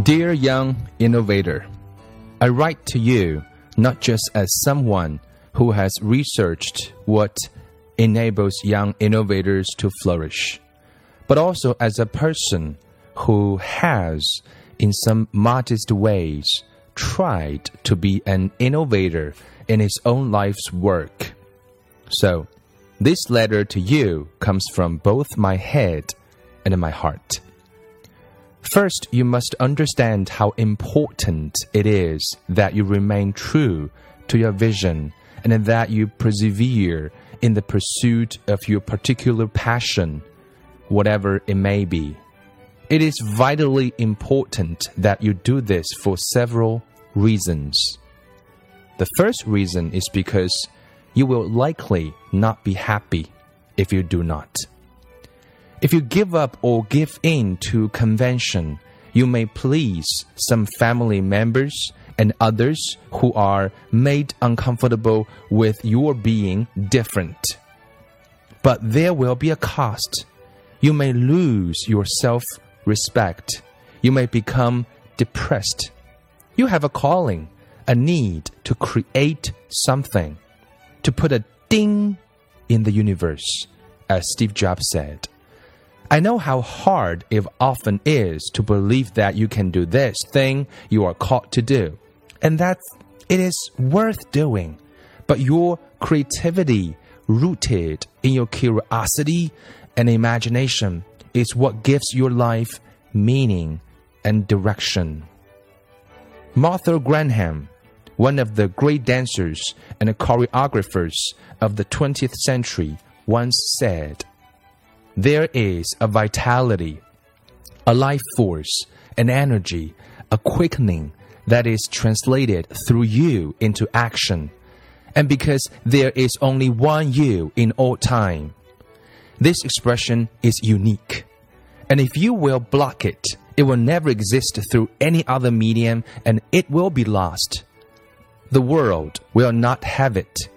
Dear young innovator, I write to you not just as someone who has researched what enables young innovators to flourish, but also as a person who has, in some modest ways, tried to be an innovator in his own life's work. So, this letter to you comes from both my head and my heart. First, you must understand how important it is that you remain true to your vision and that you persevere in the pursuit of your particular passion, whatever it may be. It is vitally important that you do this for several reasons. The first reason is because you will likely not be happy if you do not. If you give up or give in to convention, you may please some family members and others who are made uncomfortable with your being different. But there will be a cost. You may lose your self respect. You may become depressed. You have a calling, a need to create something, to put a ding in the universe, as Steve Jobs said. I know how hard it often is to believe that you can do this thing you are called to do, and that it is worth doing. But your creativity, rooted in your curiosity and imagination, is what gives your life meaning and direction. Martha Graham, one of the great dancers and choreographers of the 20th century, once said, there is a vitality, a life force, an energy, a quickening that is translated through you into action. And because there is only one you in all time, this expression is unique. And if you will block it, it will never exist through any other medium and it will be lost. The world will not have it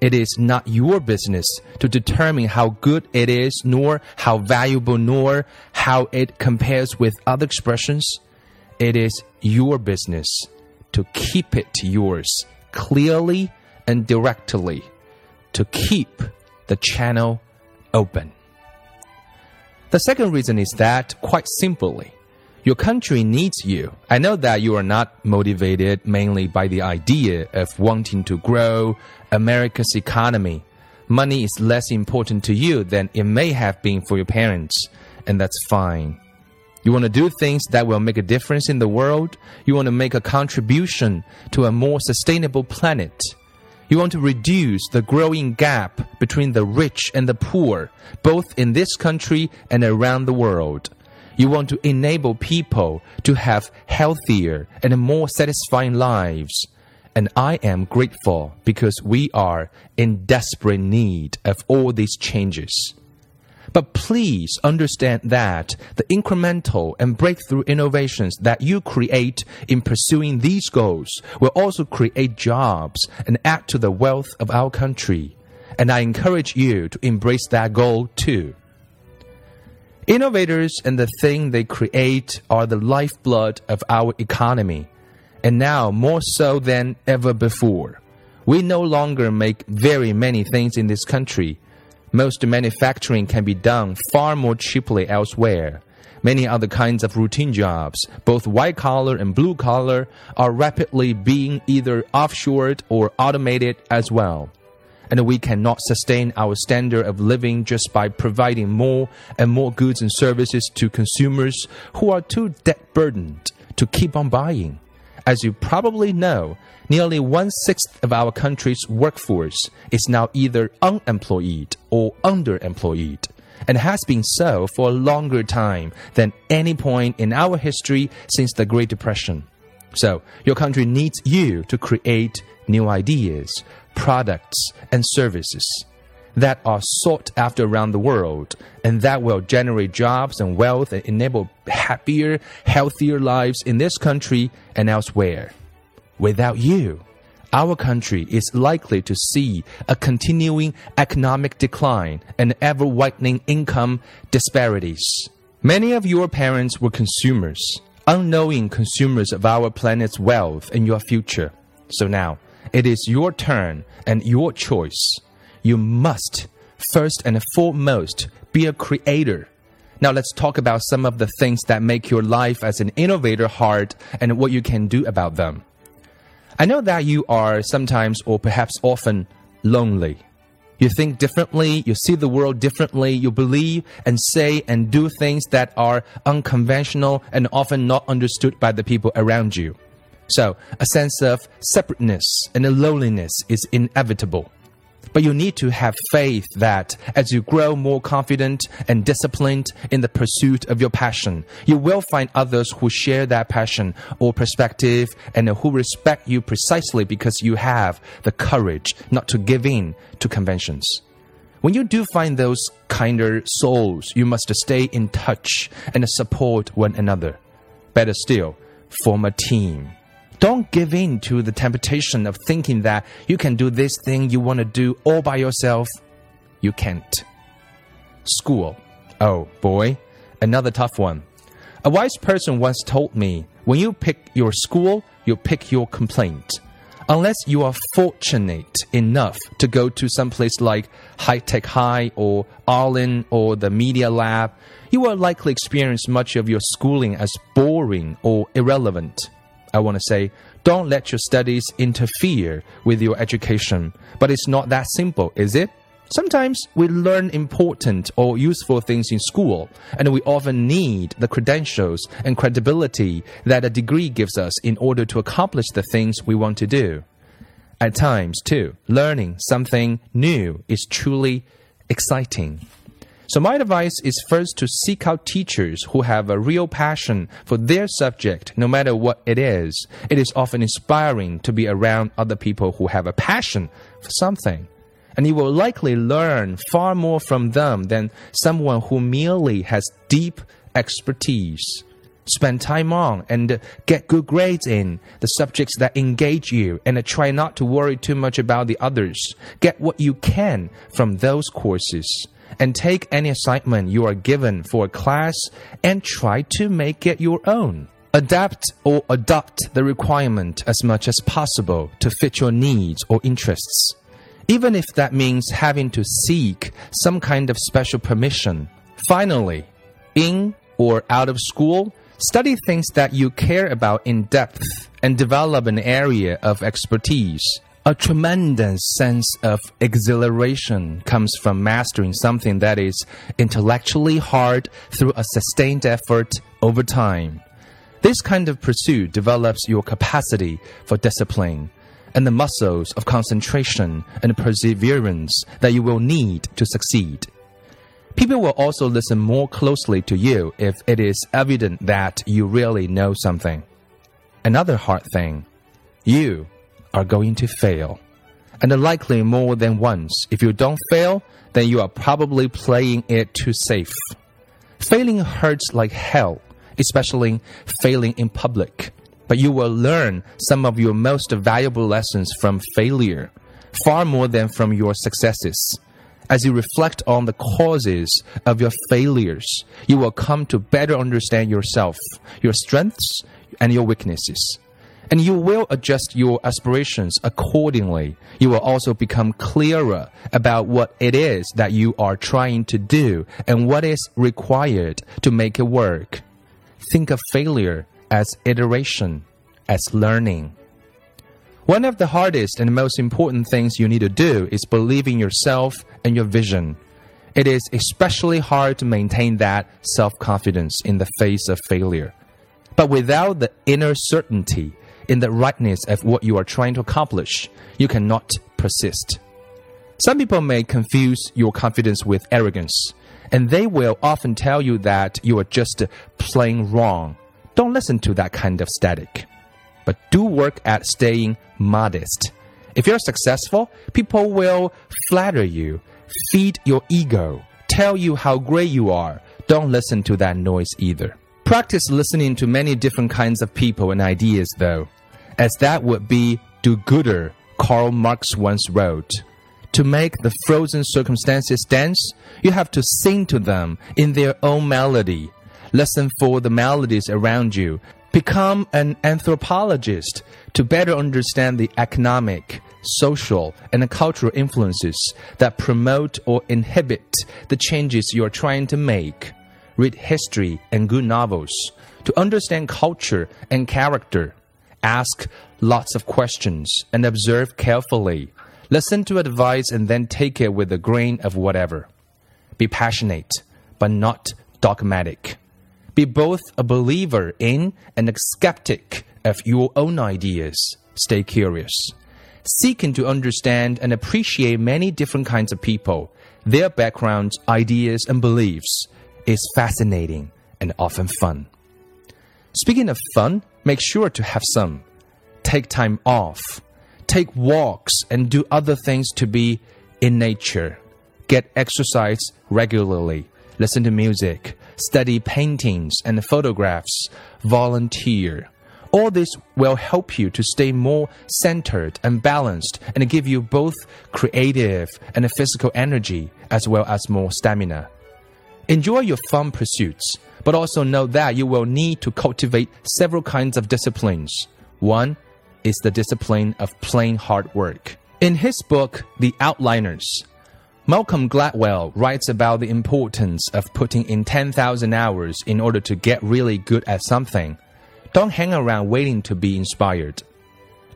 it is not your business to determine how good it is, nor how valuable, nor how it compares with other expressions. It is your business to keep it yours clearly and directly, to keep the channel open. The second reason is that, quite simply, your country needs you. I know that you are not motivated mainly by the idea of wanting to grow America's economy. Money is less important to you than it may have been for your parents, and that's fine. You want to do things that will make a difference in the world. You want to make a contribution to a more sustainable planet. You want to reduce the growing gap between the rich and the poor, both in this country and around the world. You want to enable people to have healthier and more satisfying lives. And I am grateful because we are in desperate need of all these changes. But please understand that the incremental and breakthrough innovations that you create in pursuing these goals will also create jobs and add to the wealth of our country. And I encourage you to embrace that goal too. Innovators and the thing they create are the lifeblood of our economy, and now more so than ever before. We no longer make very many things in this country. Most manufacturing can be done far more cheaply elsewhere. Many other kinds of routine jobs, both white collar and blue collar, are rapidly being either offshored or automated as well and we cannot sustain our standard of living just by providing more and more goods and services to consumers who are too debt burdened to keep on buying. As you probably know, nearly one sixth of our country's workforce is now either unemployed or underemployed, and has been so for a longer time than any point in our history since the Great Depression. So, your country needs you to create new ideas, products, and services that are sought after around the world and that will generate jobs and wealth and enable happier, healthier lives in this country and elsewhere. Without you, our country is likely to see a continuing economic decline and ever widening income disparities. Many of your parents were consumers unknowing consumers of our planet's wealth and your future. So now, it is your turn and your choice. You must, first and foremost, be a creator. Now, let's talk about some of the things that make your life as an innovator hard and what you can do about them. I know that you are sometimes or perhaps often lonely. You think differently, you see the world differently, you believe and say and do things that are unconventional and often not understood by the people around you. So, a sense of separateness and a loneliness is inevitable. But you need to have faith that as you grow more confident and disciplined in the pursuit of your passion, you will find others who share that passion or perspective and who respect you precisely because you have the courage not to give in to conventions. When you do find those kinder souls, you must stay in touch and support one another. Better still, form a team. Don't give in to the temptation of thinking that you can do this thing you want to do all by yourself. You can't. School. Oh boy, another tough one. A wise person once told me when you pick your school, you pick your complaint. Unless you are fortunate enough to go to some place like High Tech High or Olin or the Media Lab, you will likely experience much of your schooling as boring or irrelevant. I want to say, don't let your studies interfere with your education. But it's not that simple, is it? Sometimes we learn important or useful things in school, and we often need the credentials and credibility that a degree gives us in order to accomplish the things we want to do. At times, too, learning something new is truly exciting. So my advice is first to seek out teachers who have a real passion for their subject, no matter what it is. It is often inspiring to be around other people who have a passion for something. And you will likely learn far more from them than someone who merely has deep expertise. Spend time on and get good grades in the subjects that engage you and try not to worry too much about the others. Get what you can from those courses and take any assignment you are given for a class and try to make it your own. Adapt or adopt the requirement as much as possible to fit your needs or interests, even if that means having to seek some kind of special permission. Finally, in or out of school, study things that you care about in depth and develop an area of expertise. A tremendous sense of exhilaration comes from mastering something that is intellectually hard through a sustained effort over time. This kind of pursuit develops your capacity for discipline and the muscles of concentration and perseverance that you will need to succeed. People will also listen more closely to you if it is evident that you really know something. Another hard thing, you are going to fail. And likely more than once. If you don't fail, then you are probably playing it too safe. Failing hurts like hell, especially failing in public. But you will learn some of your most valuable lessons from failure, far more than from your successes. As you reflect on the causes of your failures, you will come to better understand yourself, your strengths, and your weaknesses and you will adjust your aspirations accordingly. You will also become clearer about what it is that you are trying to do and what is required to make it work. Think of failure as iteration, as learning. One of the hardest and most important things you need to do is believe in yourself and your vision. It is especially hard to maintain that self confidence in the face of failure. But without the inner certainty in the rightness of what you are trying to accomplish, you cannot persist. Some people may confuse your confidence with arrogance, and they will often tell you that you are just plain wrong. Don't listen to that kind of static, but do work at staying modest. If you're successful, people will flatter you, feed your ego, tell you how great you are. Don't listen to that noise either. Practice listening to many different kinds of people and ideas, though as that would be do gooder, Karl Marx once wrote. To make the frozen circumstances dance, you have to sing to them in their own melody. Listen for the melodies around you Become an anthropologist to better understand the economic, social, and cultural influences that promote or inhibit the changes you are trying to make. Read history and good novels to understand culture and character. Ask lots of questions and observe carefully. Listen to advice and then take it with a grain of whatever. Be passionate, but not dogmatic. Be both a believer in and a skeptic of your own ideas. Stay curious. Seeking to understand and appreciate many different kinds of people, their backgrounds, ideas, and beliefs is fascinating and often fun. Speaking of fun, make sure to have some. Take time off. Take walks and do other things to be in nature. Get exercise regularly. Listen to music. Study paintings and photographs. Volunteer. All this will help you to stay more centered and balanced and give you both creative and physical energy as well as more stamina. Enjoy your fun pursuits, but also know that you will need to cultivate several kinds of disciplines. One is the discipline of plain hard work. In his book, The Outliers, Malcolm Gladwell writes about the importance of putting in 10,000 hours in order to get really good at something. Don't hang around waiting to be inspired.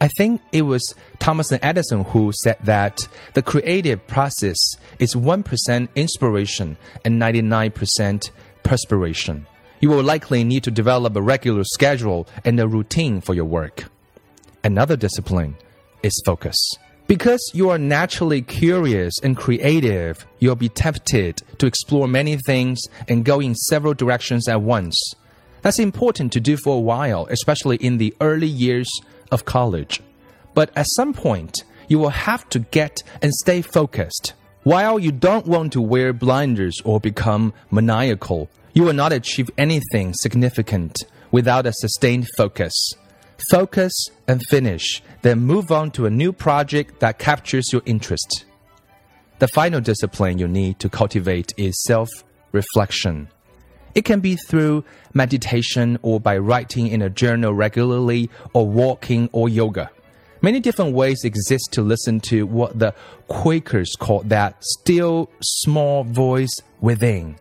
I think it was Thomas Edison who said that the creative process is 1% inspiration and 99% perspiration. You will likely need to develop a regular schedule and a routine for your work. Another discipline is focus. Because you are naturally curious and creative, you'll be tempted to explore many things and go in several directions at once. That's important to do for a while, especially in the early years of college. But at some point, you will have to get and stay focused. While you don't want to wear blinders or become maniacal, you will not achieve anything significant without a sustained focus focus and finish, then move on to a new project that captures your interest. The final discipline you need to cultivate is self reflection. It can be through meditation or by writing in a journal regularly or walking or yoga. Many different ways exist to listen to what the Quakers call that still small voice within.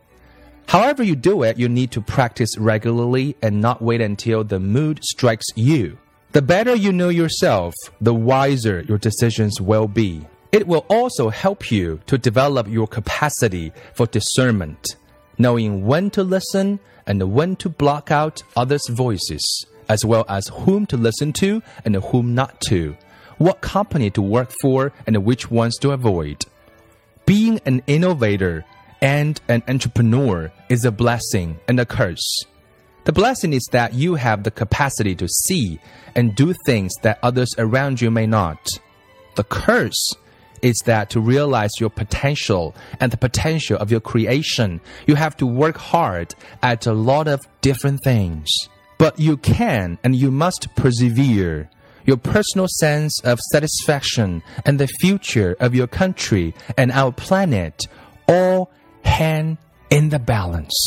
However, you do it, you need to practice regularly and not wait until the mood strikes you. The better you know yourself, the wiser your decisions will be. It will also help you to develop your capacity for discernment, knowing when to listen and when to block out others' voices, as well as whom to listen to and whom not to, what company to work for and which ones to avoid. Being an innovator and an entrepreneur is a blessing and a curse. The blessing is that you have the capacity to see and do things that others around you may not. The curse is that to realize your potential and the potential of your creation, you have to work hard at a lot of different things. But you can and you must persevere. Your personal sense of satisfaction and the future of your country and our planet all hang in the balance.